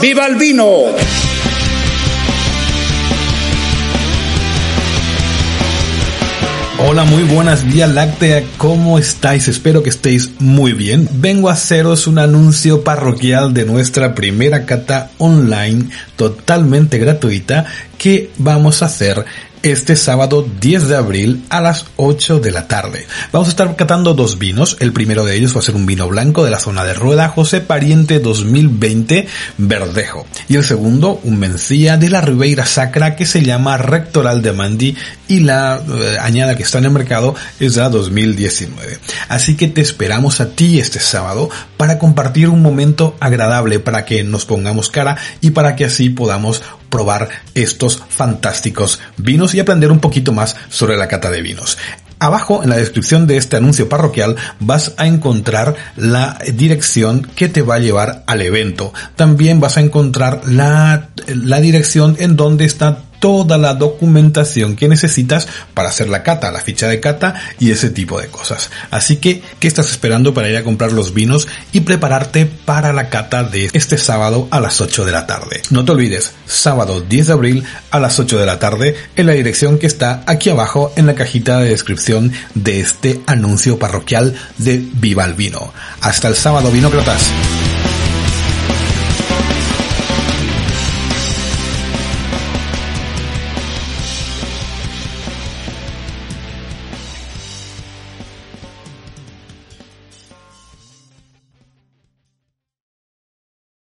¡Viva el vino! Hola, muy buenas Vía Láctea, ¿cómo estáis? Espero que estéis muy bien. Vengo a haceros un anuncio parroquial de nuestra primera cata online totalmente gratuita que vamos a hacer este sábado 10 de abril a las 8 de la tarde. Vamos a estar catando dos vinos. El primero de ellos va a ser un vino blanco de la zona de Rueda, José Pariente 2020 Verdejo. Y el segundo, un mencía de la Ribeira Sacra que se llama Rectoral de Mandi y la eh, añada que está en el mercado es la 2019. Así que te esperamos a ti este sábado para compartir un momento agradable, para que nos pongamos cara y para que así podamos probar estos fantásticos vinos y aprender un poquito más sobre la cata de vinos. Abajo en la descripción de este anuncio parroquial vas a encontrar la dirección que te va a llevar al evento. También vas a encontrar la, la dirección en donde está toda la documentación que necesitas para hacer la cata, la ficha de cata y ese tipo de cosas. Así que, ¿qué estás esperando para ir a comprar los vinos y prepararte para la cata de este sábado a las 8 de la tarde? No te olvides, sábado 10 de abril a las 8 de la tarde en la dirección que está aquí abajo en la cajita de descripción de este anuncio parroquial de Viva el Vino. Hasta el sábado, vinócratas.